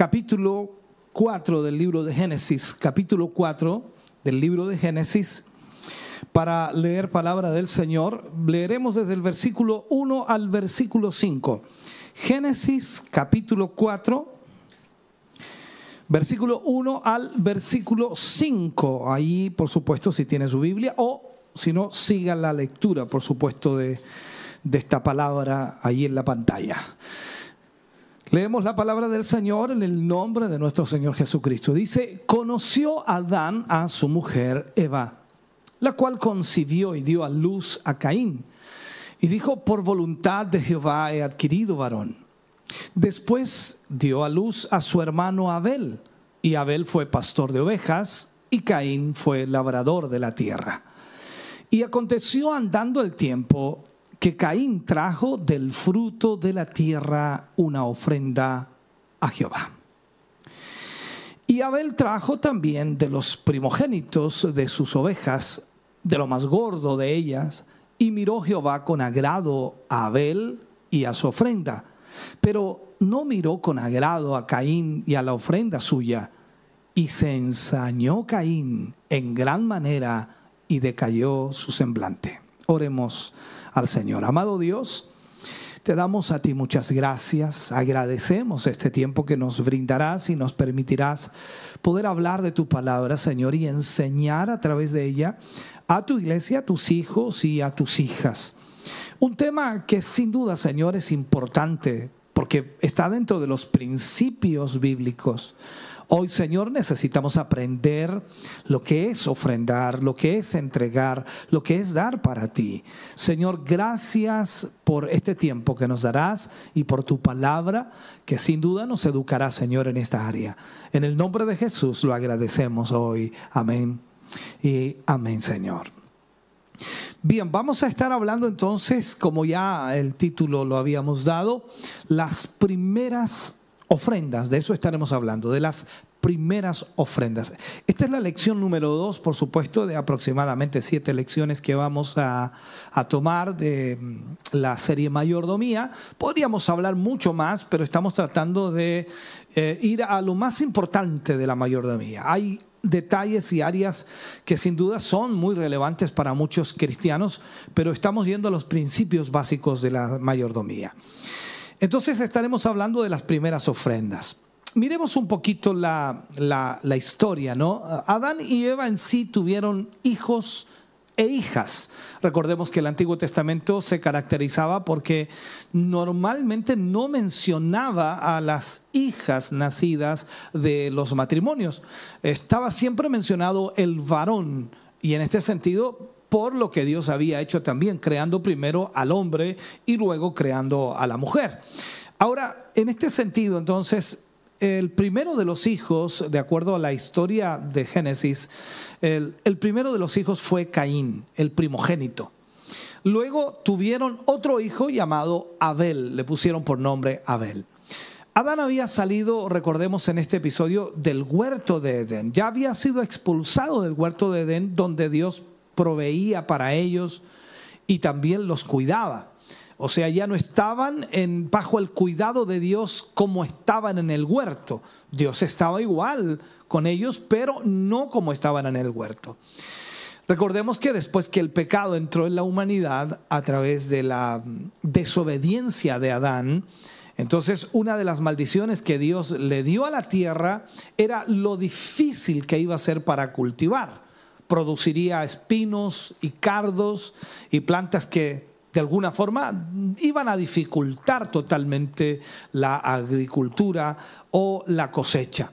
capítulo 4 del libro de Génesis, capítulo 4 del libro de Génesis, para leer palabra del Señor. Leeremos desde el versículo 1 al versículo 5. Génesis capítulo 4, versículo 1 al versículo 5. Ahí, por supuesto, si tiene su Biblia o si no, siga la lectura, por supuesto, de, de esta palabra ahí en la pantalla. Leemos la palabra del Señor en el nombre de nuestro Señor Jesucristo. Dice, conoció Adán a su mujer Eva, la cual concibió y dio a luz a Caín. Y dijo, por voluntad de Jehová he adquirido varón. Después dio a luz a su hermano Abel, y Abel fue pastor de ovejas, y Caín fue labrador de la tierra. Y aconteció andando el tiempo que Caín trajo del fruto de la tierra una ofrenda a Jehová. Y Abel trajo también de los primogénitos de sus ovejas, de lo más gordo de ellas, y miró Jehová con agrado a Abel y a su ofrenda, pero no miró con agrado a Caín y a la ofrenda suya, y se ensañó Caín en gran manera y decayó su semblante. Oremos al Señor. Amado Dios, te damos a ti muchas gracias, agradecemos este tiempo que nos brindarás y nos permitirás poder hablar de tu palabra, Señor, y enseñar a través de ella a tu iglesia, a tus hijos y a tus hijas. Un tema que sin duda, Señor, es importante porque está dentro de los principios bíblicos. Hoy, Señor, necesitamos aprender lo que es ofrendar, lo que es entregar, lo que es dar para ti. Señor, gracias por este tiempo que nos darás y por tu palabra que sin duda nos educará, Señor, en esta área. En el nombre de Jesús lo agradecemos hoy. Amén. Y amén, Señor. Bien, vamos a estar hablando entonces, como ya el título lo habíamos dado, las primeras ofrendas, de eso estaremos hablando, de las primeras ofrendas. Esta es la lección número dos, por supuesto, de aproximadamente siete lecciones que vamos a, tomar de mm, la serie Mayordomía. Podríamos hablar mucho más, pero estamos tratando de eh, ir a lo más importante de la mayordomía. Hay detalles y áreas que sin duda son muy relevantes para muchos cristianos, pero estamos yendo a los principios básicos de la mayordomía. Entonces estaremos hablando de las primeras ofrendas. Miremos un poquito la, historia, ¿no? Adán y Eva en sí tuvieron hijos e hijas. Recordemos que el Antiguo Testamento se caracterizaba porque normalmente no mencionaba a las hijas nacidas de los matrimonios. Estaba siempre mencionado el varón y en este sentido por lo que Dios había hecho también, creando primero al hombre y luego creando a la mujer. Ahora, en este sentido, entonces, el primero de los hijos, de acuerdo a la historia de Génesis, el, primero de los hijos fue Caín, el primogénito. Luego tuvieron otro hijo llamado Abel, le pusieron por nombre Abel. Adán había salido, recordemos en este episodio, del huerto de Edén. Ya había sido expulsado del huerto de Edén donde Dios proveía para ellos y también los cuidaba. O sea, ya no estaban en, bajo el cuidado de Dios como estaban en el huerto. Dios estaba igual con ellos, pero no como estaban en el huerto. Recordemos que después que el pecado entró en la humanidad a través de la desobediencia de Adán, entonces una de las maldiciones que Dios le dio a la tierra era lo difícil que iba a ser para cultivar produciría espinos y cardos y plantas que de alguna forma iban a dificultar totalmente la agricultura o la cosecha.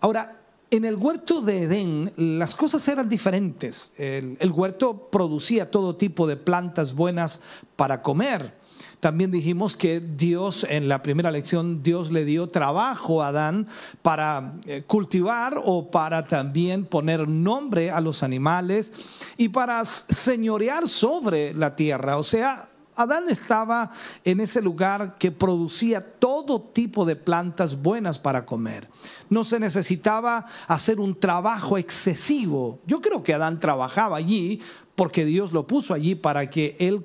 Ahora, en el huerto de Edén las cosas eran diferentes. El, huerto producía todo tipo de plantas buenas para comer. También dijimos que Dios, en la primera lección, Dios le dio trabajo a Adán para eh, cultivar o para también poner nombre a los animales y para señorear sobre la tierra. O sea, Adán estaba en ese lugar que producía todo tipo de plantas buenas para comer. No se necesitaba hacer un trabajo excesivo. Yo creo que Adán trabajaba allí porque Dios lo puso allí para que él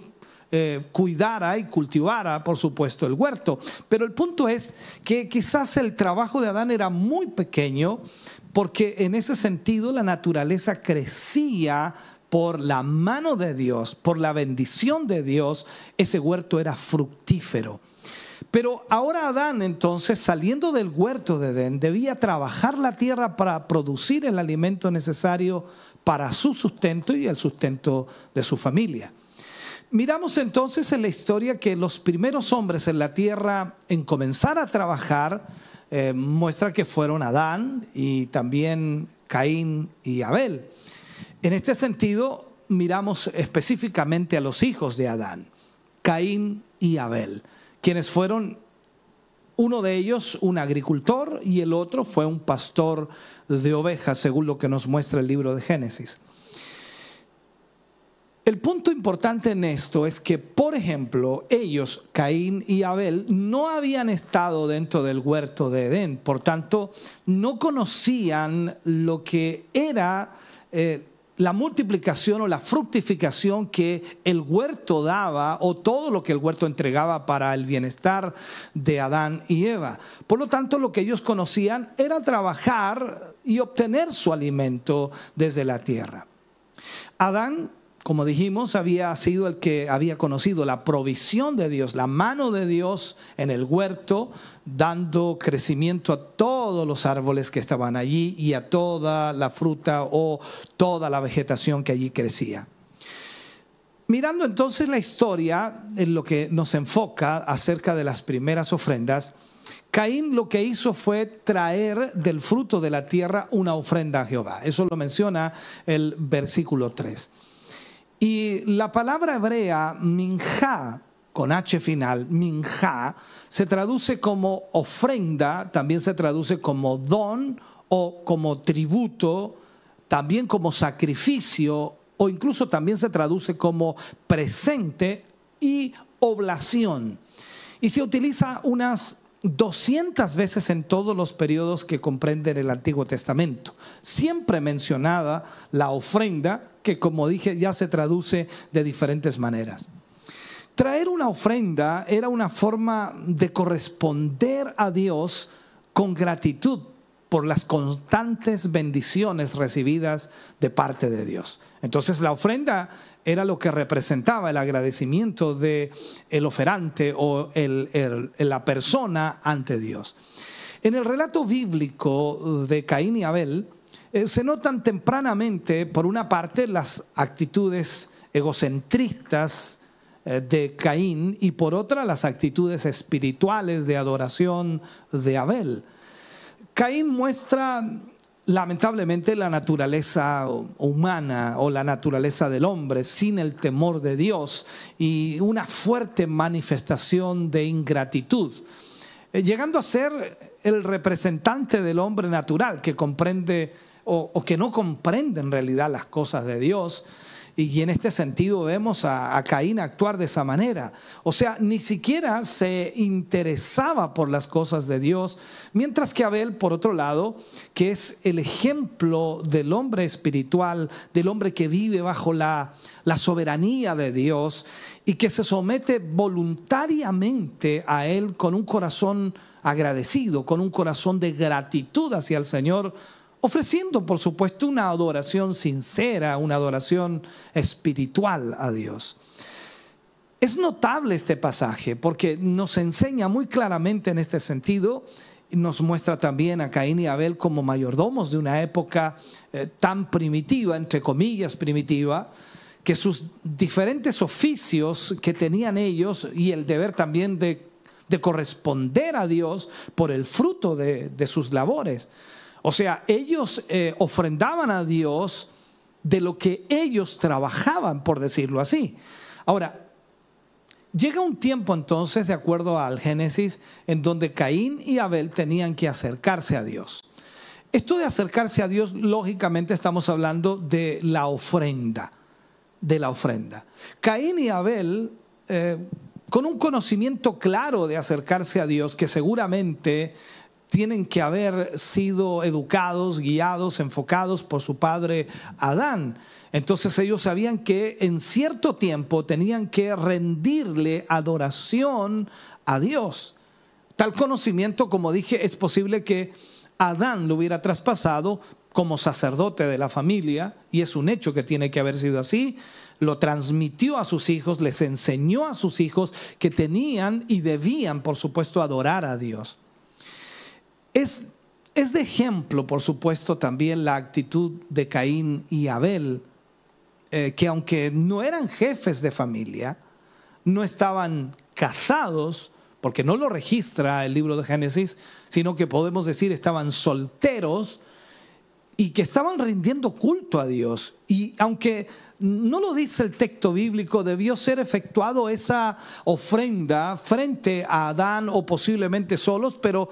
eh, cuidara y cultivara, por supuesto, el huerto. Pero el punto es que quizás el trabajo de Adán era muy pequeño porque en ese sentido la naturaleza crecía por la mano de Dios, por la bendición de Dios, ese huerto era fructífero. Pero ahora Adán entonces, saliendo del huerto de Edén, debía trabajar la tierra para producir el alimento necesario para su sustento y el sustento de su familia. Miramos entonces en la historia que los primeros hombres en la tierra en comenzar a trabajar eh, muestra que fueron Adán y también Caín y Abel. En este sentido, miramos específicamente a los hijos de Adán, Caín y Abel, quienes fueron uno de ellos un agricultor y el otro fue un pastor de ovejas, según lo que nos muestra el libro de Génesis. El punto importante en esto es que, por ejemplo, ellos, Caín y Abel, no habían estado dentro del huerto de Edén, por tanto, no conocían lo que era eh, la multiplicación o la fructificación que el huerto daba o todo lo que el huerto entregaba para el bienestar de Adán y Eva. Por lo tanto, lo que ellos conocían era trabajar y obtener su alimento desde la tierra. Adán como dijimos, había sido el que había conocido la provisión de Dios, la mano de Dios en el huerto, dando crecimiento a todos los árboles que estaban allí y a toda la fruta o toda la vegetación que allí crecía. Mirando entonces la historia en lo que nos enfoca acerca de las primeras ofrendas, Caín lo que hizo fue traer del fruto de la tierra una ofrenda a Jehová. Eso lo menciona el versículo 3. Y la palabra hebrea minja, con H final, minja, se traduce como ofrenda, también se traduce como don o como tributo, también como sacrificio o incluso también se traduce como presente y oblación. Y se utiliza unas 200 veces en todos los periodos que comprenden el Antiguo Testamento. Siempre mencionada la ofrenda que como dije ya se traduce de diferentes maneras. Traer una ofrenda era una forma de corresponder a Dios con gratitud por las constantes bendiciones recibidas de parte de Dios. Entonces la ofrenda era lo que representaba el agradecimiento de el oferante o la persona ante Dios. En el relato bíblico de Caín y Abel, eh, se notan tempranamente, por una parte, las actitudes egocentristas eh, de Caín y por otra las actitudes espirituales de adoración de Abel. Caín muestra lamentablemente la naturaleza humana o la naturaleza del hombre sin el temor de Dios y una fuerte manifestación de ingratitud, eh, llegando a ser el representante del hombre natural que comprende o, que no comprende en realidad las cosas de Dios. Y en este sentido vemos a, Caín actuar de esa manera. O sea, ni siquiera se interesaba por las cosas de Dios, mientras que Abel, por otro lado, que es el ejemplo del hombre espiritual, del hombre que vive bajo la soberanía de Dios y que se somete voluntariamente a Él con un corazón agradecido, con un corazón de gratitud hacia el Señor ofreciendo, por supuesto, una adoración sincera, una adoración espiritual a Dios. Es notable este pasaje porque nos enseña muy claramente en este sentido, nos muestra también a Caín y Abel como mayordomos de una época eh, tan primitiva, entre comillas primitiva, que sus diferentes oficios que tenían ellos y el deber también de, corresponder a Dios por el fruto de sus labores, o sea, ellos eh, ofrendaban a Dios de lo que ellos trabajaban, por decirlo así. Ahora, Llega un tiempo entonces, de acuerdo al Génesis, en donde Caín y Abel tenían que acercarse a Dios. Esto de acercarse a Dios, lógicamente estamos hablando de la ofrenda, de la ofrenda. Caín y Abel, eh, con un conocimiento claro de acercarse a Dios, que seguramente tienen que haber sido educados, guiados, enfocados por su padre Adán. Entonces ellos sabían que en cierto tiempo tenían que rendirle adoración a Dios. Tal conocimiento, como dije, es posible que Adán lo hubiera traspasado como sacerdote de la familia, y es un hecho que tiene que haber sido así, lo transmitió a sus hijos, les enseñó a sus hijos que tenían y debían, por supuesto, adorar a Dios. Es, de ejemplo, por supuesto, también la actitud de Caín y Abel, eh, que aunque no eran jefes de familia, no estaban casados, porque no lo registra el libro de Génesis, sino que podemos decir estaban solteros y que estaban rindiendo culto a Dios. Y aunque no lo dice el texto bíblico, debió ser efectuado esa ofrenda frente a Adán o posiblemente solos, pero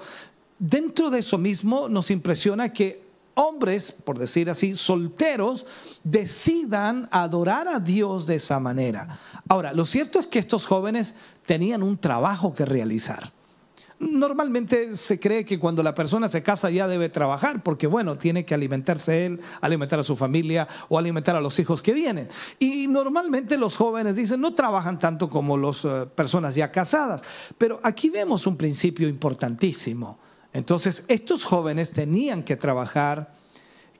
dentro de eso mismo nos impresiona que hombres, por decir así, solteros, decidan adorar a Dios de esa manera. Ahora, lo cierto es que estos jóvenes tenían un trabajo que realizar. Normalmente se cree que cuando la persona se casa ya debe trabajar, porque bueno, tiene que alimentarse él, alimentar a su familia o alimentar a los hijos que vienen. Y normalmente los jóvenes dicen, no trabajan tanto como las eh, personas ya casadas. Pero aquí vemos un principio importantísimo. Entonces, estos jóvenes tenían que trabajar,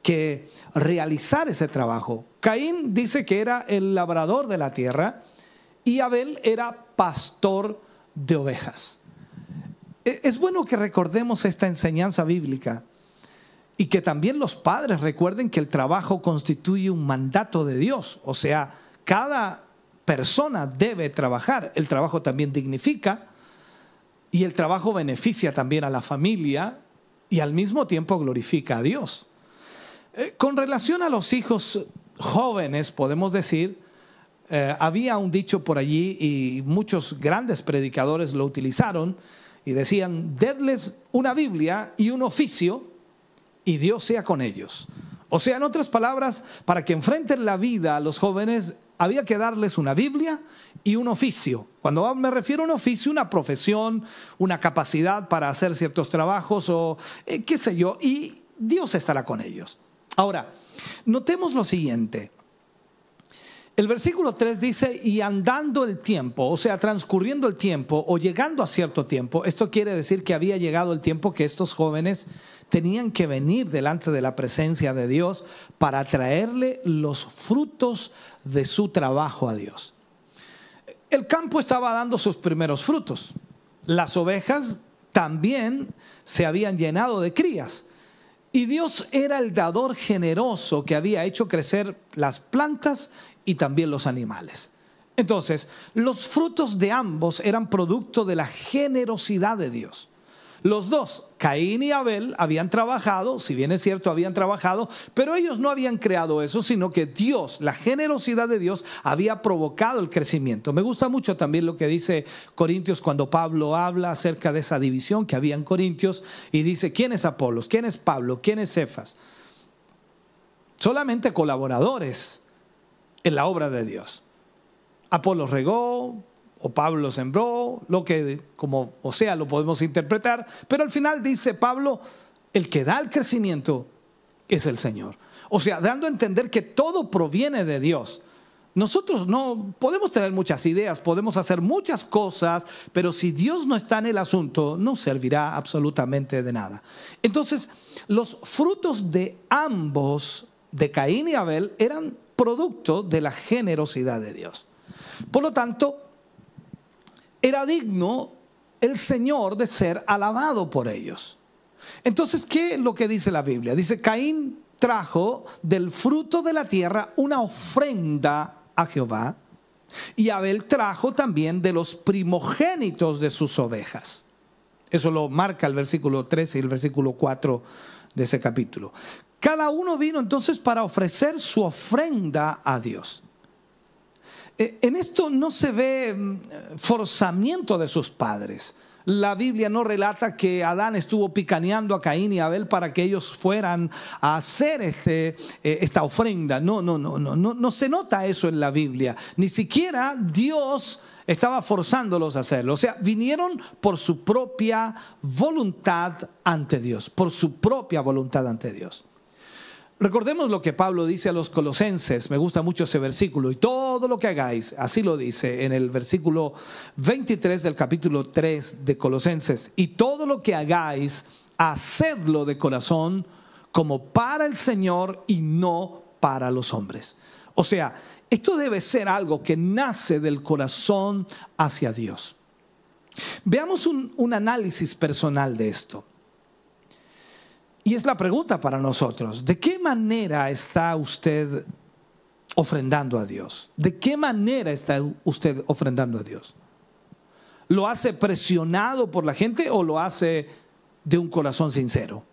que realizar ese trabajo. Caín dice que era el labrador de la tierra y Abel era pastor de ovejas. E, es bueno que recordemos esta enseñanza bíblica y que también los padres recuerden que el trabajo constituye un mandato de Dios. O sea, cada persona debe trabajar. El trabajo también dignifica y el trabajo beneficia también a la familia y al mismo tiempo glorifica a Dios. Eh, con relación a los hijos jóvenes, podemos decir, eh, había un dicho por allí y muchos grandes predicadores lo utilizaron y decían, dedles una Biblia y un oficio y Dios sea con ellos. O sea, en otras palabras, para que enfrenten la vida a los jóvenes, había que darles una Biblia y un oficio. Cuando me refiero a un oficio, una profesión, una capacidad para hacer ciertos trabajos o eh, qué sé yo, y Dios estará con ellos. Ahora, notemos lo siguiente. El versículo 3 dice, y andando el tiempo, o sea, transcurriendo el tiempo o llegando a cierto tiempo, esto quiere decir que había llegado el tiempo que estos jóvenes tenían que venir delante de la presencia de Dios para traerle los frutos de su trabajo a Dios. El campo estaba dando sus primeros frutos. Las ovejas también se habían llenado de crías. Y Dios era el dador generoso que había hecho crecer las plantas y también los animales. Entonces, los frutos de ambos eran producto de la generosidad de Dios. Los dos, Caín y Abel, habían trabajado, si bien es cierto, habían trabajado, pero ellos no habían creado eso, sino que Dios, la generosidad de Dios, había provocado el crecimiento. Me gusta mucho también lo que dice Corintios cuando Pablo habla acerca de esa división que había en Corintios y dice, ¿quién es Apolos? ¿Quién es Pablo? ¿Quién es Cefas? Solamente colaboradores en la obra de Dios. Apolos regó, o Pablo sembró, lo que como o sea lo podemos interpretar, pero al final dice Pablo, el que da el crecimiento es el Señor. O sea, dando a entender que todo proviene de Dios. Nosotros no podemos tener muchas ideas, podemos hacer muchas cosas, pero si Dios no está en el asunto, no servirá absolutamente de nada. Entonces, los frutos de ambos, de Caín y Abel, eran producto de la generosidad de Dios. Por lo tanto, era digno el Señor de ser alabado por ellos. Entonces, ¿qué es lo que dice la Biblia? Dice, Caín trajo del fruto de la tierra una ofrenda a Jehová y Abel trajo también de los primogénitos de sus ovejas. Eso lo marca el versículo 13 y el versículo 4 de ese capítulo. Cada uno vino entonces para ofrecer su ofrenda a Dios. Eh, en esto no se ve mm, forzamiento de sus padres. La Biblia no relata que Adán estuvo picaneando a Caín y Abel para que ellos fueran a hacer este, eh, esta ofrenda. No, no, no, no, no, no se nota eso en la Biblia. Ni siquiera Dios estaba forzándolos a hacerlo. O sea, vinieron por su propia voluntad ante Dios, por su propia voluntad ante Dios. Recordemos lo que Pablo dice a los colosenses, me gusta mucho ese versículo, y todo lo que hagáis, así lo dice en el versículo 23 del capítulo 3 de Colosenses, y todo lo que hagáis, hacedlo de corazón como para el Señor y no para los hombres. O sea, esto debe ser algo que nace del corazón hacia Dios. Veamos un, un análisis personal de esto. Y es la pregunta para nosotros, ¿de qué manera está usted ofrendando a Dios? ¿De qué manera está usted ofrendando a Dios? ¿Lo hace presionado por la gente o lo hace de un corazón sincero?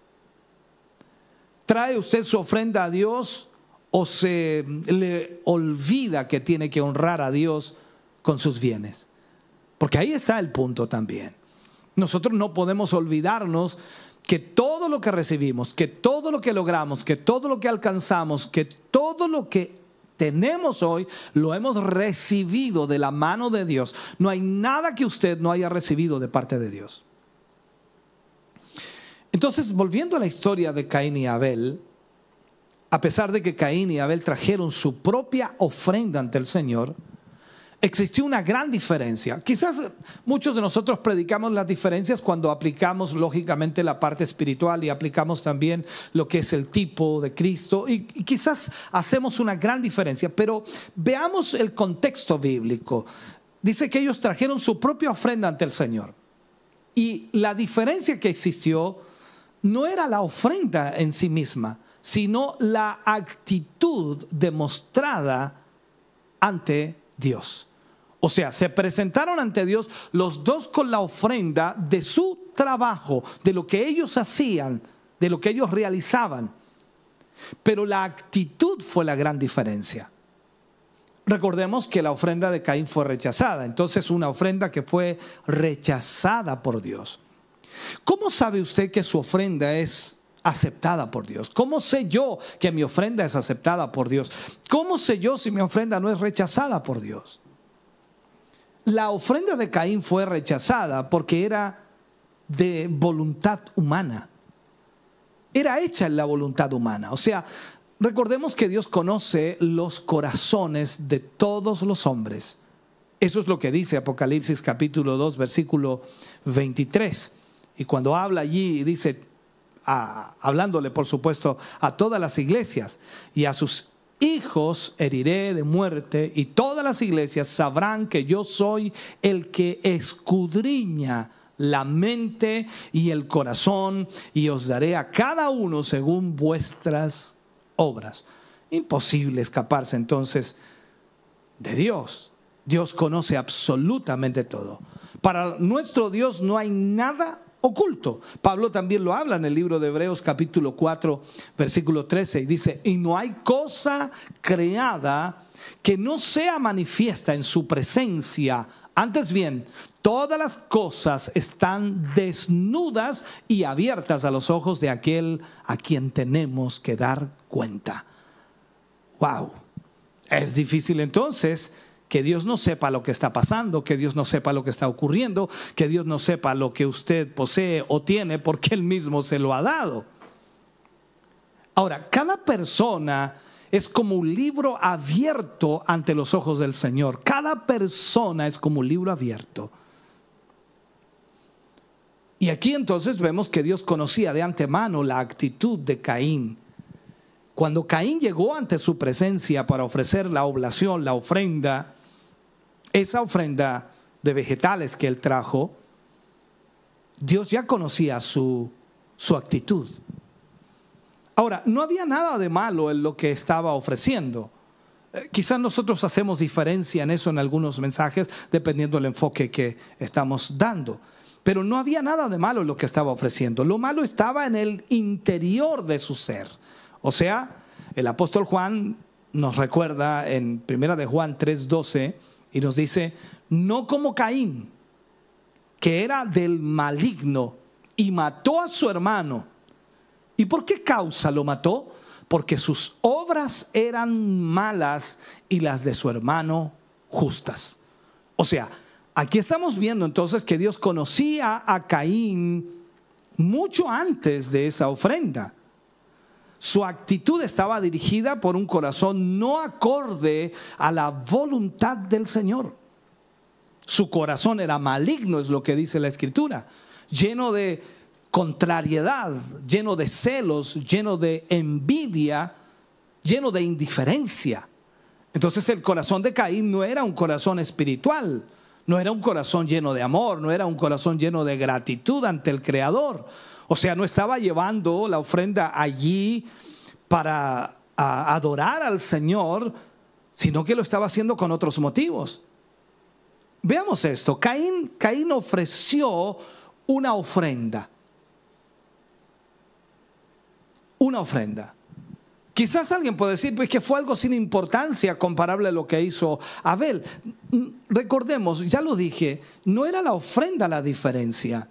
¿Trae usted su ofrenda a Dios o se le olvida que tiene que honrar a Dios con sus bienes? Porque ahí está el punto también. Nosotros no podemos olvidarnos que todo lo que recibimos, que todo lo que logramos, que todo lo que alcanzamos, que todo lo que tenemos hoy, lo hemos recibido de la mano de Dios. No hay nada que usted no haya recibido de parte de Dios. Entonces, volviendo a la historia de Caín y Abel, a pesar de que Caín y Abel trajeron su propia ofrenda ante el Señor, existió una gran diferencia. Quizás muchos de nosotros predicamos las diferencias cuando aplicamos lógicamente la parte espiritual y aplicamos también lo que es el tipo de Cristo y, quizás hacemos una gran diferencia, pero veamos el contexto bíblico. Dice que ellos trajeron su propia ofrenda ante el Señor. Y la diferencia que existió no era la ofrenda en sí misma, sino la actitud demostrada ante Dios. O sea, se presentaron ante Dios los dos con la ofrenda de su trabajo, de lo que ellos hacían, de lo que ellos realizaban. Pero la actitud fue la gran diferencia. Recordemos que la ofrenda de Caín fue rechazada, entonces una ofrenda que fue rechazada por Dios. ¿Cómo sabe usted que su ofrenda es aceptada por Dios? ¿Cómo sé yo que mi ofrenda es aceptada por Dios? ¿Cómo sé yo si mi ofrenda no es rechazada por Dios? La ofrenda de Caín fue rechazada porque era de voluntad humana. Era hecha en la voluntad humana. O sea, recordemos que Dios conoce los corazones de todos los hombres. Eso es lo que dice Apocalipsis capítulo 2, versículo 23. Y cuando habla allí, dice, hablándole por supuesto a todas las iglesias y a sus hijos heriré de muerte y todas las iglesias sabrán que yo soy el que escudriña la mente y el corazón y os daré a cada uno según vuestras obras. Imposible escaparse entonces de Dios. Dios conoce absolutamente todo. Para nuestro Dios no hay nada oculto. Pablo también lo habla en el libro de Hebreos capítulo 4, versículo 13, y dice, y no hay cosa creada que no sea manifiesta en su presencia. Antes bien, todas las cosas están desnudas y abiertas a los ojos de aquel a quien tenemos que dar cuenta. Wow. Es difícil entonces que Dios no sepa lo que está pasando, que Dios no sepa lo que está ocurriendo, que Dios no sepa lo que usted posee o tiene porque Él mismo se lo ha dado. Ahora, cada persona es como un libro abierto ante los ojos del Señor. Cada persona es como un libro abierto. Y aquí entonces vemos que Dios conocía de antemano la actitud de Caín. Cuando Caín llegó ante su presencia para ofrecer la oblación, la ofrenda, esa ofrenda de vegetales que él trajo, Dios ya conocía su, su actitud. Ahora, no había nada de malo en lo que estaba ofreciendo. Eh, quizás nosotros hacemos diferencia en eso en algunos mensajes, dependiendo del enfoque que estamos dando. Pero no había nada de malo en lo que estaba ofreciendo. Lo malo estaba en el interior de su ser. O sea, el apóstol Juan nos recuerda en Primera de Juan 3:12 y nos dice, no como Caín, que era del maligno y mató a su hermano. ¿Y por qué causa lo mató? Porque sus obras eran malas y las de su hermano justas. O sea, aquí estamos viendo entonces que Dios conocía a Caín mucho antes de esa ofrenda. Su actitud estaba dirigida por un corazón no acorde a la voluntad del Señor. Su corazón era maligno, es lo que dice la escritura, lleno de contrariedad, lleno de celos, lleno de envidia, lleno de indiferencia. Entonces el corazón de Caín no era un corazón espiritual, no era un corazón lleno de amor, no era un corazón lleno de gratitud ante el Creador. O sea, no estaba llevando la ofrenda allí para adorar al Señor, sino que lo estaba haciendo con otros motivos. Veamos esto. Caín, Caín ofreció una ofrenda. Una ofrenda. Quizás alguien puede decir pues, que fue algo sin importancia comparable a lo que hizo Abel. Recordemos, ya lo dije, no era la ofrenda la diferencia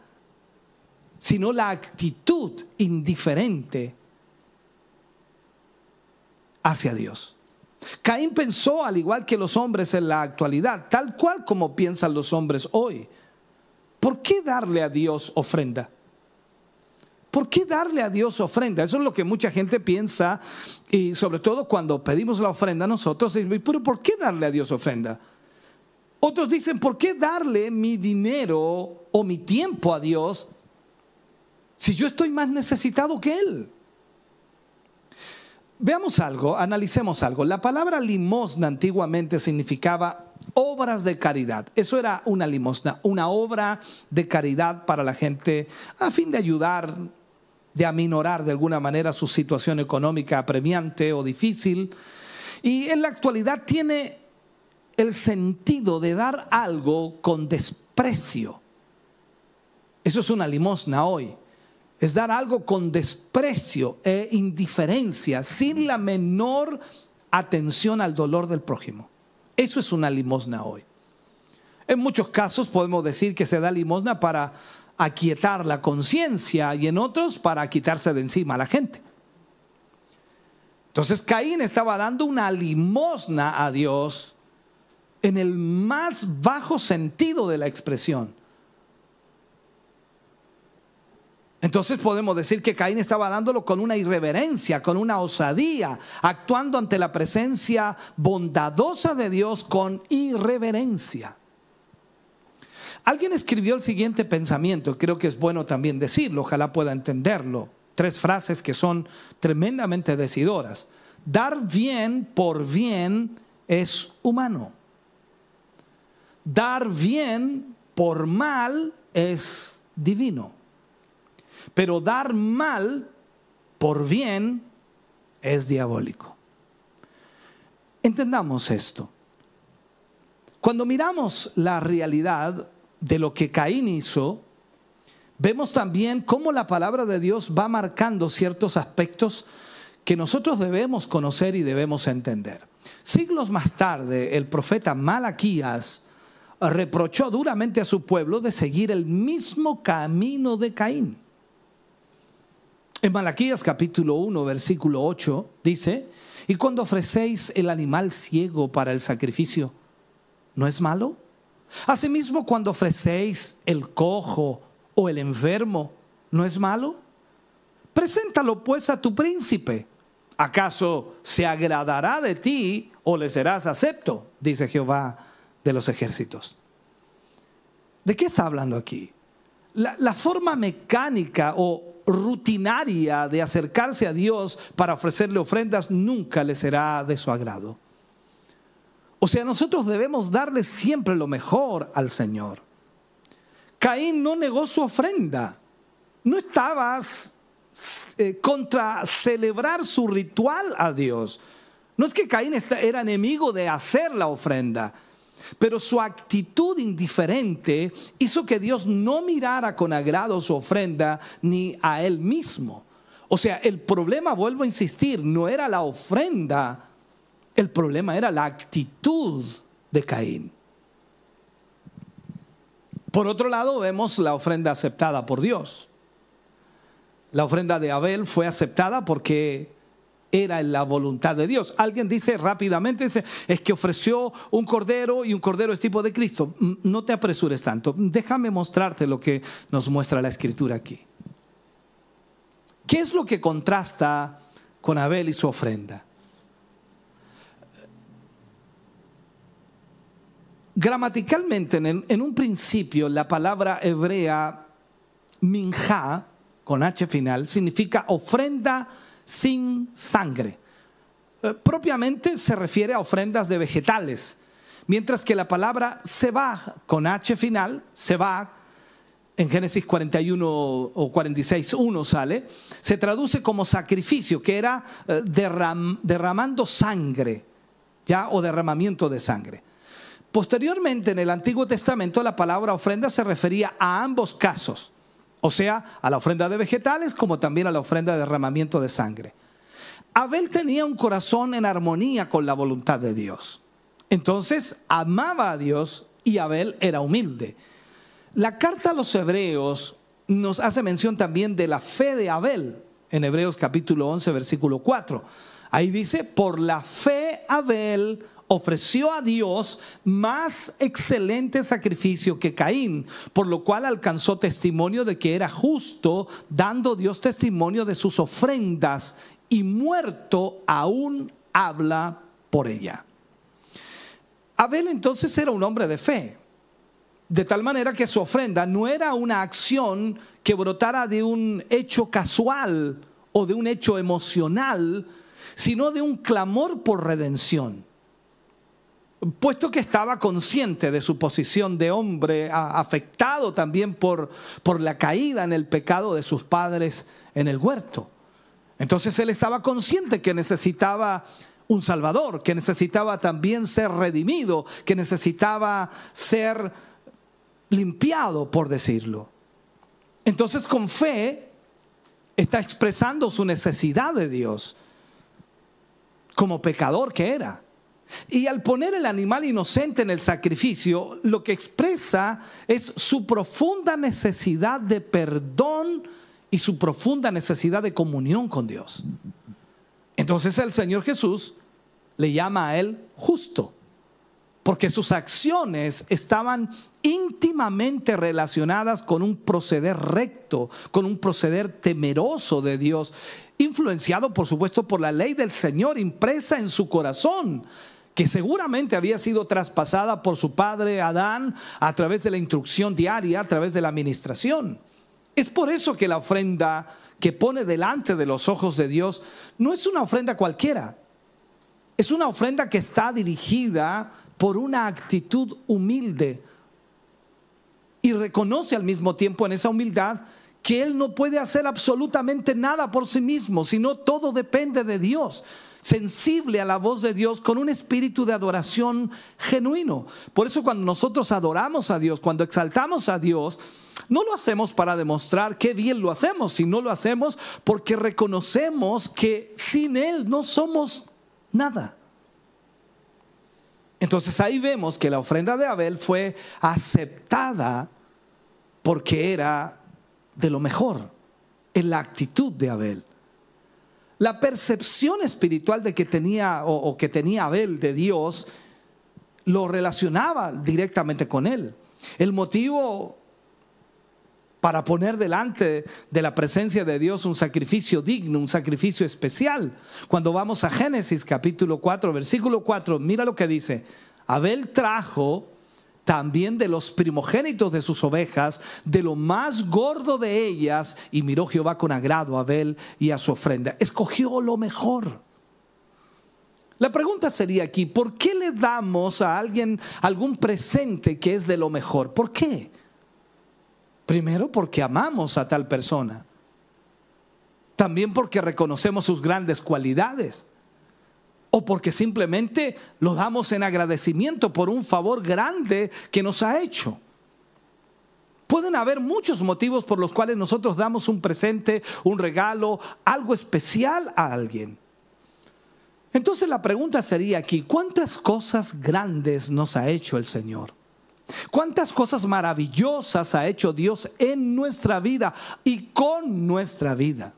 sino la actitud indiferente hacia Dios. Caín pensó al igual que los hombres en la actualidad, tal cual como piensan los hombres hoy. ¿Por qué darle a Dios ofrenda? ¿Por qué darle a Dios ofrenda? Eso es lo que mucha gente piensa y sobre todo cuando pedimos la ofrenda nosotros, pero ¿por qué darle a Dios ofrenda? Otros dicen, ¿por qué darle mi dinero o mi tiempo a Dios si yo estoy más necesitado que Él? Veamos algo, analicemos algo. La palabra limosna antiguamente significaba obras de caridad. Eso era una limosna, una obra de caridad para la gente a fin de ayudar, de aminorar de alguna manera su situación económica apremiante o difícil. Y en la actualidad tiene el sentido de dar algo con desprecio. Eso es una limosna hoy es dar algo con desprecio e indiferencia, sin la menor atención al dolor del prójimo. Eso es una limosna hoy. En muchos casos podemos decir que se da limosna para aquietar la conciencia y en otros para quitarse de encima a la gente. Entonces Caín estaba dando una limosna a Dios en el más bajo sentido de la expresión. Entonces podemos decir que Caín estaba dándolo con una irreverencia, con una osadía, actuando ante la presencia bondadosa de Dios con irreverencia. Alguien escribió el siguiente pensamiento, creo que es bueno también decirlo, ojalá pueda entenderlo. Tres frases que son tremendamente decidoras. Dar bien por bien es humano. Dar bien por mal es divino. Pero dar mal por bien es diabólico. Entendamos esto. Cuando miramos la realidad de lo que Caín hizo, vemos también cómo la palabra de Dios va marcando ciertos aspectos que nosotros debemos conocer y debemos entender. Siglos más tarde, el profeta Malaquías reprochó duramente a su pueblo de seguir el mismo camino de Caín. En Malaquías capítulo 1, versículo 8 dice, y cuando ofrecéis el animal ciego para el sacrificio, ¿no es malo? Asimismo, cuando ofrecéis el cojo o el enfermo, ¿no es malo? Preséntalo pues a tu príncipe. ¿Acaso se agradará de ti o le serás acepto? Dice Jehová de los ejércitos. ¿De qué está hablando aquí? La, la forma mecánica o rutinaria de acercarse a Dios para ofrecerle ofrendas nunca le será de su agrado. O sea, nosotros debemos darle siempre lo mejor al Señor. Caín no negó su ofrenda. No estabas eh, contra celebrar su ritual a Dios. No es que Caín era enemigo de hacer la ofrenda. Pero su actitud indiferente hizo que Dios no mirara con agrado su ofrenda ni a él mismo. O sea, el problema, vuelvo a insistir, no era la ofrenda. El problema era la actitud de Caín. Por otro lado, vemos la ofrenda aceptada por Dios. La ofrenda de Abel fue aceptada porque era la voluntad de Dios. Alguien dice rápidamente, es que ofreció un cordero y un cordero es tipo de Cristo. Mm, no te apresures tanto. Déjame mostrarte lo que nos muestra la escritura aquí. ¿Qué es lo que contrasta con Abel y su ofrenda? Gramaticalmente, en, un principio, la palabra hebrea minja, con H final, significa ofrenda sin sangre. Eh, propiamente se refiere a ofrendas de vegetales, mientras que la palabra seba, con H final, seba, en Génesis 41 o 46, 1 sale, se traduce como sacrificio, que era eh, derramando sangre, ya, o derramamiento de sangre. Posteriormente, en el Antiguo Testamento, la palabra ofrenda se refería a ambos casos o sea, a la ofrenda de vegetales como también a la ofrenda de derramamiento de sangre. Abel tenía un corazón en armonía con la voluntad de Dios. Entonces amaba a Dios y Abel era humilde. La carta a los hebreos nos hace mención también de la fe de Abel en Hebreos capítulo 11 versículo 4. Ahí dice, por la fe Abel ofreció a Dios más excelente sacrificio que Caín, por lo cual alcanzó testimonio de que era justo, dando Dios testimonio de sus ofrendas, y muerto aún habla por ella. Abel entonces era un hombre de fe, de tal manera que su ofrenda no era una acción que brotara de un hecho casual o de un hecho emocional, sino de un clamor por redención puesto que estaba consciente de su posición de hombre, afectado también por, por la caída en el pecado de sus padres en el huerto. Entonces él estaba consciente que necesitaba un Salvador, que necesitaba también ser redimido, que necesitaba ser limpiado, por decirlo. Entonces con fe está expresando su necesidad de Dios como pecador que era. Y al poner el animal inocente en el sacrificio, lo que expresa es su profunda necesidad de perdón y su profunda necesidad de comunión con Dios. Entonces el Señor Jesús le llama a él justo, porque sus acciones estaban íntimamente relacionadas con un proceder recto, con un proceder temeroso de Dios, influenciado por supuesto por la ley del Señor impresa en su corazón que seguramente había sido traspasada por su padre Adán a través de la instrucción diaria, a través de la administración. Es por eso que la ofrenda que pone delante de los ojos de Dios no es una ofrenda cualquiera. Es una ofrenda que está dirigida por una actitud humilde y reconoce al mismo tiempo en esa humildad que Él no puede hacer absolutamente nada por sí mismo, sino todo depende de Dios sensible a la voz de Dios con un espíritu de adoración genuino. Por eso cuando nosotros adoramos a Dios, cuando exaltamos a Dios, no lo hacemos para demostrar qué bien lo hacemos, sino lo hacemos porque reconocemos que sin Él no somos nada. Entonces ahí vemos que la ofrenda de Abel fue aceptada porque era de lo mejor en la actitud de Abel. La percepción espiritual de que tenía o, que tenía Abel de Dios lo relacionaba directamente con él. El motivo para poner delante de la presencia de Dios un sacrificio digno, un sacrificio especial. Cuando vamos a Génesis capítulo 4, versículo 4, mira lo que dice. Abel trajo también de los primogénitos de sus ovejas, de lo más gordo de ellas, y miró Jehová con agrado a Abel y a su ofrenda. Escogió lo mejor. La pregunta sería aquí, ¿por qué le damos a alguien algún presente que es de lo mejor? ¿Por qué? Primero porque amamos a tal persona. También porque reconocemos sus grandes cualidades o porque simplemente lo damos en agradecimiento por un favor grande que nos ha hecho. Pueden haber muchos motivos por los cuales nosotros damos un presente, un regalo, algo especial a alguien. Entonces la pregunta sería aquí, ¿cuántas cosas grandes nos ha hecho el Señor? ¿Cuántas cosas maravillosas ha hecho Dios en nuestra vida y con nuestra vida?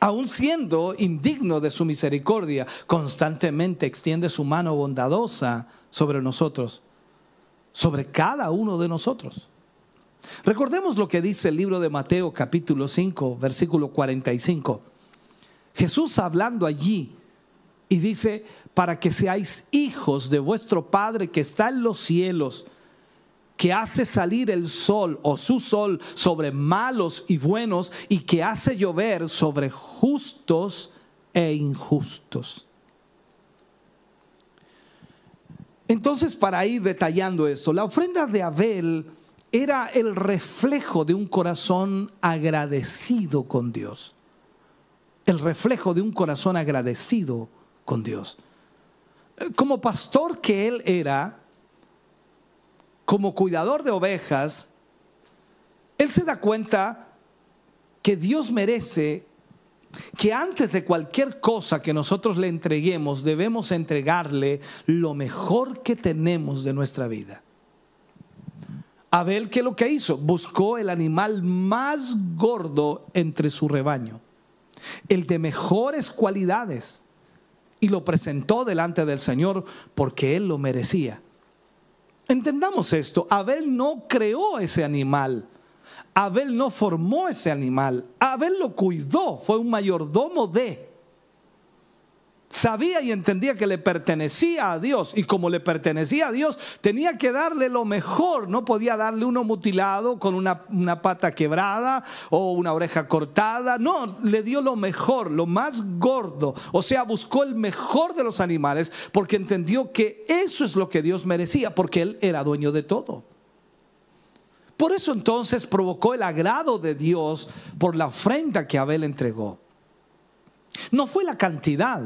Aún siendo indigno de su misericordia, constantemente extiende su mano bondadosa sobre nosotros, sobre cada uno de nosotros. Recordemos lo que dice el libro de Mateo capítulo 5, versículo 45. Jesús hablando allí y dice, para que seáis hijos de vuestro Padre que está en los cielos, que hace salir el sol o su sol sobre malos y buenos y que hace llover sobre justos e injustos. Entonces, para ir detallando esto, la ofrenda de Abel era el reflejo de un corazón agradecido con Dios. El reflejo de un corazón agradecido con Dios. Como pastor que él era, como cuidador de ovejas, él se da cuenta que Dios merece que antes de cualquier cosa que nosotros le entreguemos, debemos entregarle lo mejor que tenemos de nuestra vida. Abel, ¿qué es lo que hizo? Buscó el animal más gordo entre su rebaño, el de mejores cualidades, y lo presentó delante del Señor porque él lo merecía. Entendamos esto, Abel no creó ese animal, Abel no formó ese animal, Abel lo cuidó, fue un mayordomo de sabía y entendía que le pertenecía a Dios y como le pertenecía a Dios tenía que darle lo mejor, no podía darle uno mutilado con una, pata quebrada o una oreja cortada, no, le dio lo mejor, lo más gordo, o sea, buscó el mejor de los animales porque entendió que eso es lo que Dios merecía, porque Él era dueño de todo. Por eso entonces provocó el agrado de Dios por la ofrenda que Abel entregó. No fue la cantidad,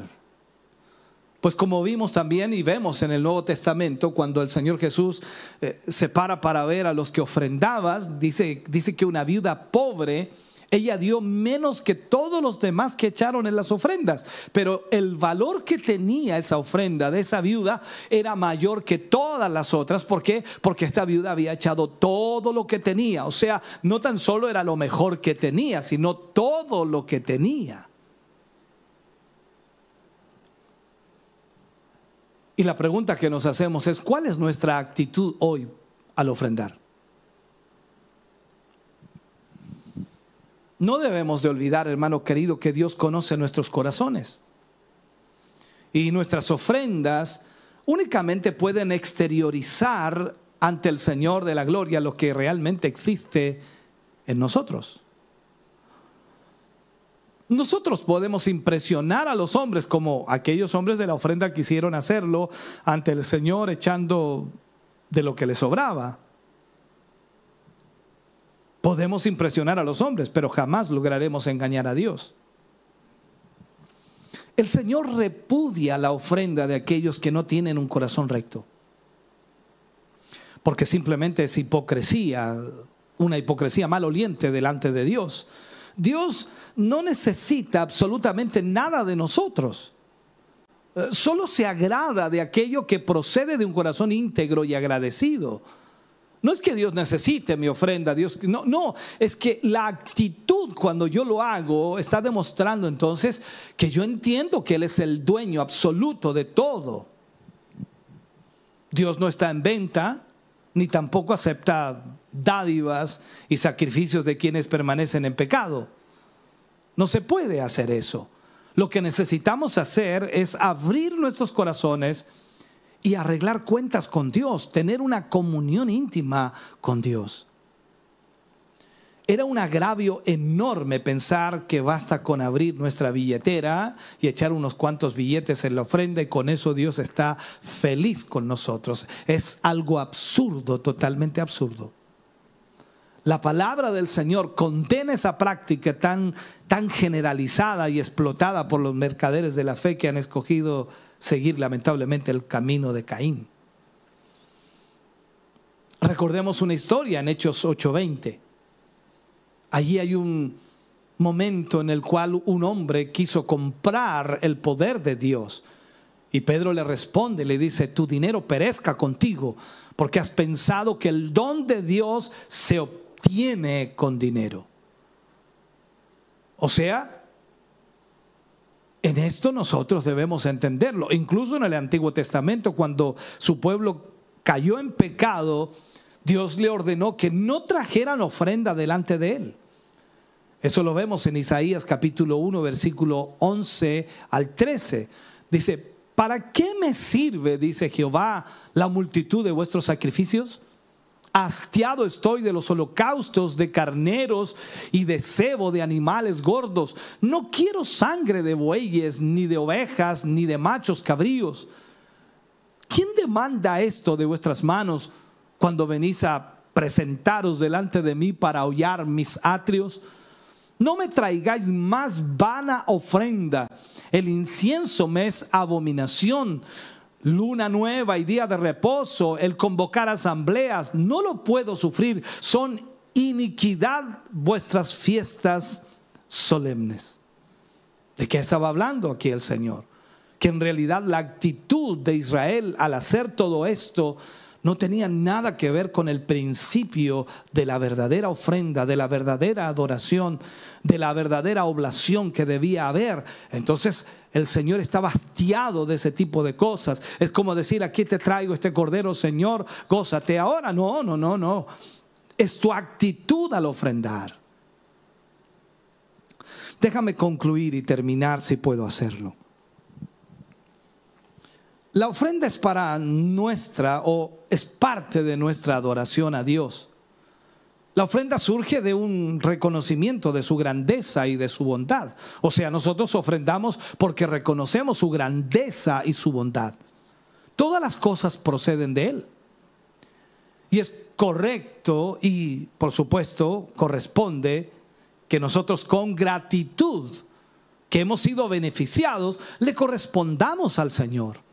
pues como vimos también y vemos en el Nuevo Testamento, cuando el Señor Jesús eh, se para para ver a los que ofrendabas, dice, dice que una viuda pobre, ella dio menos que todos los demás que echaron en las ofrendas, pero el valor que tenía esa ofrenda de esa viuda era mayor que todas las otras. ¿Por qué? Porque esta viuda había echado todo lo que tenía, o sea, no tan solo era lo mejor que tenía, sino todo lo que tenía. Y la pregunta que nos hacemos es, ¿cuál es nuestra actitud hoy al ofrendar? No debemos de olvidar, hermano querido, que Dios conoce nuestros corazones. Y nuestras ofrendas únicamente pueden exteriorizar ante el Señor de la gloria lo que realmente existe en nosotros. Nosotros podemos impresionar a los hombres como aquellos hombres de la ofrenda quisieron hacerlo ante el Señor echando de lo que les sobraba. Podemos impresionar a los hombres, pero jamás lograremos engañar a Dios. El Señor repudia la ofrenda de aquellos que no tienen un corazón recto, porque simplemente es hipocresía, una hipocresía maloliente delante de Dios Dios no necesita absolutamente nada de nosotros. Eh, solo se agrada de aquello que procede de un corazón íntegro y agradecido. No es que Dios necesite mi ofrenda, Dios no, no, es que la actitud cuando yo lo hago está demostrando entonces que yo entiendo que él es el dueño absoluto de todo. Dios no está en venta, ni tampoco acepta dádivas y sacrificios de quienes permanecen en pecado. No se puede hacer eso. Lo que necesitamos hacer es abrir nuestros corazones y arreglar cuentas con Dios, tener una comunión íntima con Dios. Era un agravio enorme pensar que basta con abrir nuestra billetera y echar unos cuantos billetes en la ofrenda y con eso Dios está feliz con nosotros. Es algo absurdo, totalmente absurdo. La palabra del Señor condena esa práctica tan, tan generalizada y explotada por los mercaderes de la fe que han escogido seguir lamentablemente el camino de Caín. Recordemos una historia en Hechos 8:20 Allí hay un, momento en el cual un hombre quiso comprar el poder de Dios. Y Pedro le responde, le dice, tu dinero perezca contigo, porque has pensado que el don de Dios se obtiene con dinero. O sea, en esto nosotros debemos entenderlo. Incluso en el Antiguo Testamento, cuando su pueblo cayó en pecado, Dios le ordenó que no trajeran ofrenda delante de él. Eso lo vemos en Isaías capítulo 1, versículo 11 al 13. Dice, ¿para qué me sirve, dice Jehová, la multitud de vuestros sacrificios? Hastiado estoy de los holocaustos de carneros y de cebo de animales gordos. No quiero sangre de bueyes, ni de ovejas, ni de machos cabríos. ¿Quién demanda esto de vuestras manos cuando venís a presentaros delante de mí para hollar mis atrios? No me traigáis más vana ofrenda. El incienso me es abominación luna nueva y día de reposo, el convocar asambleas, no lo puedo sufrir. Son iniquidad vuestras fiestas solemnes. ¿De qué estaba hablando aquí el Señor? Que en realidad la actitud de Israel al hacer todo esto no tenía nada que ver con el principio de la verdadera ofrenda, de la verdadera adoración, de la verdadera oblación que debía haber. Entonces el Señor estaba hastiado de ese tipo de cosas. Es como decir, aquí te traigo este cordero, Señor, gózate ahora. No, no, no, no. Es tu actitud al ofrendar. Déjame concluir y terminar si puedo hacerlo. La ofrenda es para nuestra o es parte de nuestra adoración a Dios. La ofrenda surge de un reconocimiento de su grandeza y de su bondad. O sea, nosotros ofrendamos porque reconocemos su grandeza y su bondad. Todas las cosas proceden de Él. Y es correcto y, por supuesto, corresponde que nosotros con gratitud, que hemos sido beneficiados, le correspondamos al Señor.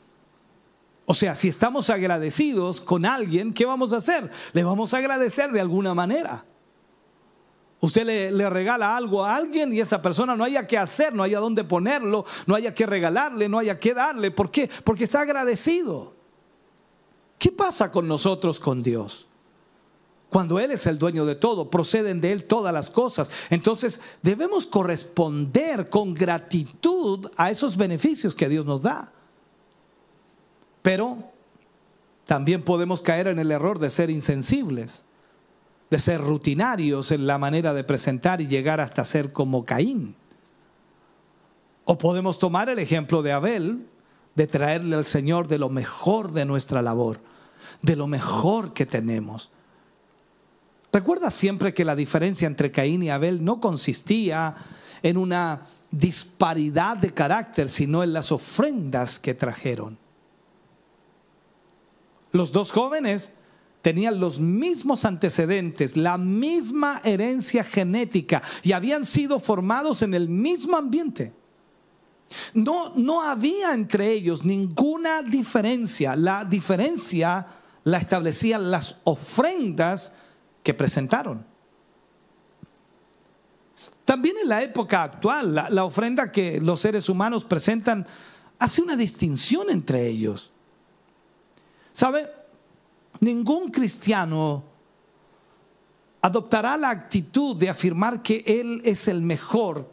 O sea, si estamos agradecidos con alguien, ¿qué vamos a hacer? Le vamos a agradecer de alguna manera. Usted le, regala algo a alguien y esa persona no haya que hacer, no haya dónde ponerlo, no haya que regalarle, no haya que darle. ¿Por qué? Porque está agradecido. ¿Qué pasa con nosotros, con Dios? Cuando Él es el dueño de todo, proceden de Él todas las cosas. Entonces debemos corresponder con gratitud a esos beneficios que Dios nos da. Pero también podemos caer en el error de ser insensibles, de ser rutinarios en la manera de presentar y llegar hasta ser como Caín. O podemos tomar el ejemplo de Abel, de traerle al Señor de lo mejor de nuestra labor, de lo mejor que tenemos. Recuerda siempre que la diferencia entre Caín y Abel no consistía en una disparidad de carácter, sino en las ofrendas que trajeron. Los dos jóvenes tenían los mismos antecedentes, la misma herencia genética y habían sido formados en el mismo ambiente. No, no había entre ellos ninguna diferencia. La diferencia la establecían las ofrendas que presentaron. También en la época actual, la, la ofrenda que los seres humanos presentan hace una distinción entre ellos. ¿Sabe? Ningún cristiano adoptará la actitud de afirmar que Él es el mejor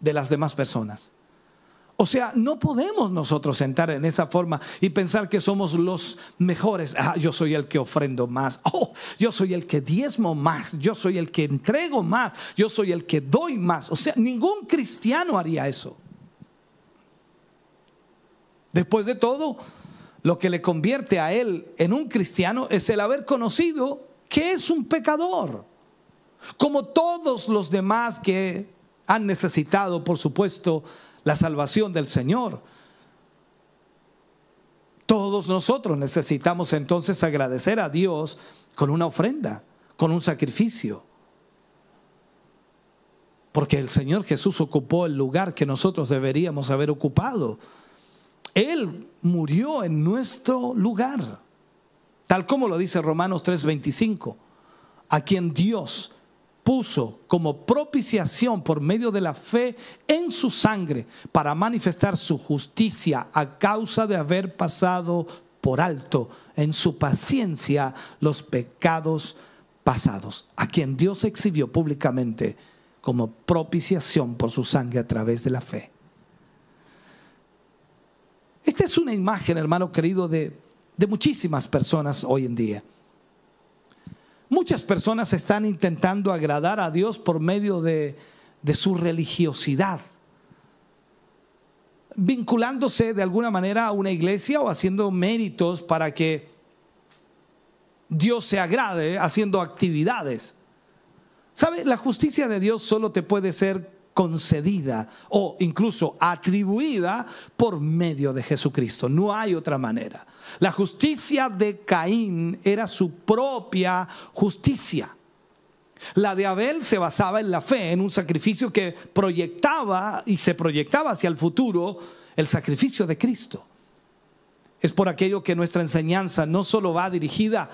de las demás personas. O sea, no podemos nosotros sentar en esa forma y pensar que somos los mejores. Ah, yo soy el que ofrendo más. Oh, yo soy el que diezmo más. Yo soy el que entrego más. Yo soy el que doy más. O sea, ningún cristiano haría eso. Después de todo, lo que le convierte a él en un cristiano es el haber conocido que es un pecador, como todos los demás que han necesitado, por supuesto, la salvación del Señor. Todos nosotros necesitamos entonces agradecer a Dios con una ofrenda, con un sacrificio. Porque el Señor Jesús ocupó el lugar que nosotros deberíamos haber ocupado. Él murió en nuestro lugar, tal como lo dice Romanos 3:25, a quien Dios puso como propiciación por medio de la fe en su sangre para manifestar su justicia a causa de haber pasado por alto en su paciencia los pecados pasados, a quien Dios exhibió públicamente como propiciación por su sangre a través de la fe. Esta es una imagen, hermano querido, de, de muchísimas personas hoy en día. Muchas personas están intentando agradar a Dios por medio de, de su religiosidad, vinculándose de alguna manera a una iglesia o haciendo méritos para que Dios se agrade haciendo actividades. ¿Sabe? La justicia de Dios solo te puede ser concedida o incluso atribuida por medio de Jesucristo. No hay otra manera. La justicia de Caín era su propia justicia. La de Abel se basaba en la fe, en un sacrificio que proyectaba y se proyectaba hacia el futuro el sacrificio de Cristo. Es por aquello que nuestra enseñanza no solo va dirigida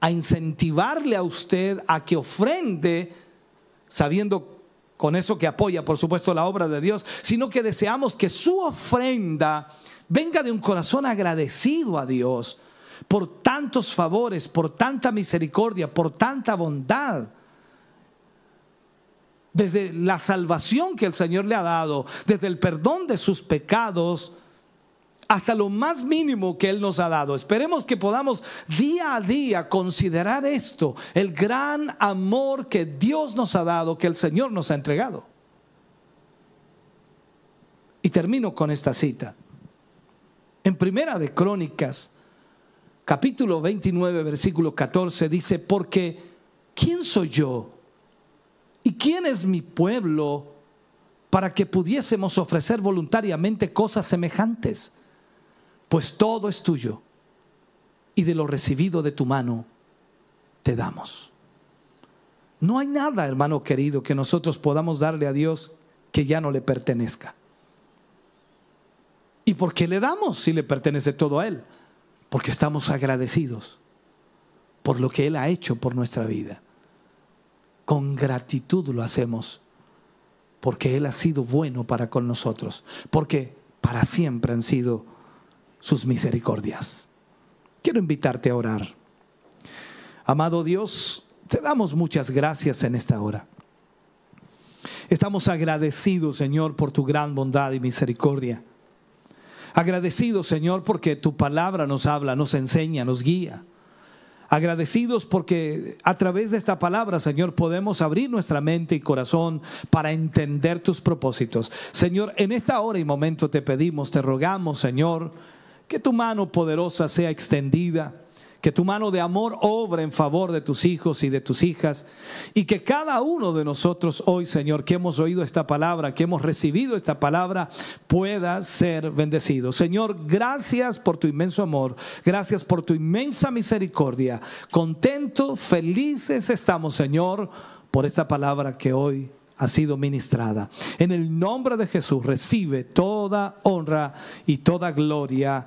a incentivarle a usted a que ofrende, sabiendo con eso que apoya, por supuesto, la obra de Dios, sino que deseamos que su ofrenda venga de un corazón agradecido a Dios por tantos favores, por tanta misericordia, por tanta bondad. Desde la salvación que el Señor le ha dado, desde el perdón de sus pecados, hasta lo más mínimo que Él nos ha dado. Esperemos que podamos día a día considerar esto, el gran amor que Dios nos ha dado, que el Señor nos ha entregado. Y termino con esta cita. En Primera de Crónicas, capítulo 29, versículo 14, dice, porque ¿quién soy yo? ¿Y quién es mi pueblo para que pudiésemos ofrecer voluntariamente cosas semejantes? Pues todo es tuyo y de lo recibido de tu mano te damos. No hay nada, hermano querido, que nosotros podamos darle a Dios que ya no le pertenezca. ¿Y por qué le damos si le pertenece todo a Él? Porque estamos agradecidos por lo que Él ha hecho por nuestra vida. Con gratitud lo hacemos, porque Él ha sido bueno para con nosotros, porque para siempre han sido sus misericordias. Quiero invitarte a orar. Amado Dios, te damos muchas gracias en esta hora. Estamos agradecidos, Señor, por tu gran bondad y misericordia. Agradecidos, Señor, porque tu palabra nos habla, nos enseña, nos guía. Agradecidos porque a través de esta palabra, Señor, podemos abrir nuestra mente y corazón para entender tus propósitos. Señor, en esta hora y momento te pedimos, te rogamos, Señor, que tu mano poderosa sea extendida, que tu mano de amor obra en favor de tus hijos y de tus hijas, y que cada uno de nosotros hoy, Señor, que hemos oído esta palabra, que hemos recibido esta palabra, pueda ser bendecido. Señor, gracias por tu inmenso amor, gracias por tu inmensa misericordia. Contentos, felices estamos, Señor, por esta palabra que hoy ha sido ministrada. En el nombre de Jesús recibe toda honra y toda gloria